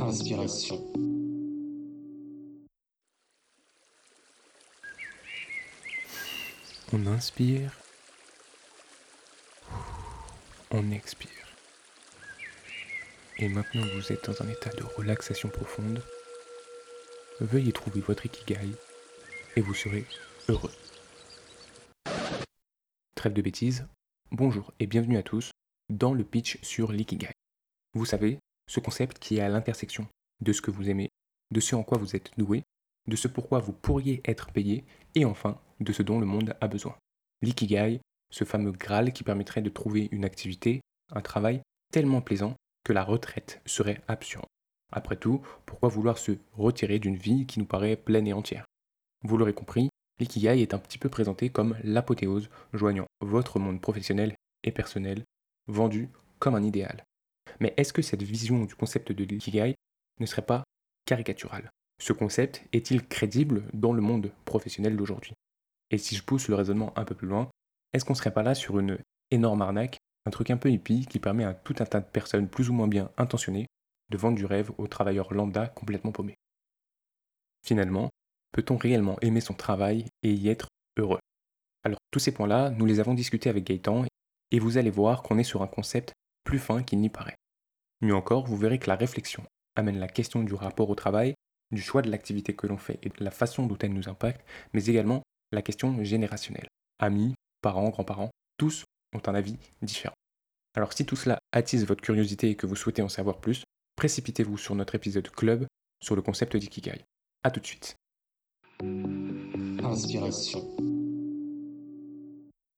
Inspiration. On inspire. On expire. Et maintenant vous êtes dans un état de relaxation profonde, veuillez trouver votre ikigai et vous serez heureux. Trêve de bêtises, bonjour et bienvenue à tous dans le pitch sur l'ikigai. Vous savez, ce concept qui est à l'intersection de ce que vous aimez, de ce en quoi vous êtes doué, de ce pourquoi vous pourriez être payé, et enfin de ce dont le monde a besoin. L'ikigai, ce fameux Graal qui permettrait de trouver une activité, un travail tellement plaisant que la retraite serait absurde. Après tout, pourquoi vouloir se retirer d'une vie qui nous paraît pleine et entière? Vous l'aurez compris, l'ikigai est un petit peu présenté comme l'apothéose joignant votre monde professionnel et personnel, vendu comme un idéal. Mais est-ce que cette vision du concept de l'ikigai ne serait pas caricaturale? Ce concept est-il crédible dans le monde professionnel d'aujourd'hui? Et si je pousse le raisonnement un peu plus loin, est-ce qu'on serait pas là sur une énorme arnaque, un truc un peu hippie qui permet à tout un tas de personnes plus ou moins bien intentionnées de vendre du rêve aux travailleurs lambda complètement paumés? Finalement, peut-on réellement aimer son travail et y être heureux? Alors tous ces points-là, nous les avons discutés avec Gaëtan et vous allez voir qu'on est sur un concept plus fin qu'il n'y paraît. Mieux encore, vous verrez que la réflexion amène la question du rapport au travail, du choix de l'activité que l'on fait et de la façon dont elle nous impacte, mais également la question générationnelle. Amis, parents, grands-parents, tous ont un avis différent. Alors si tout cela attise votre curiosité et que vous souhaitez en savoir plus, précipitez-vous sur notre épisode club sur le concept d'Ikigai. A tout de suite. Inspiration.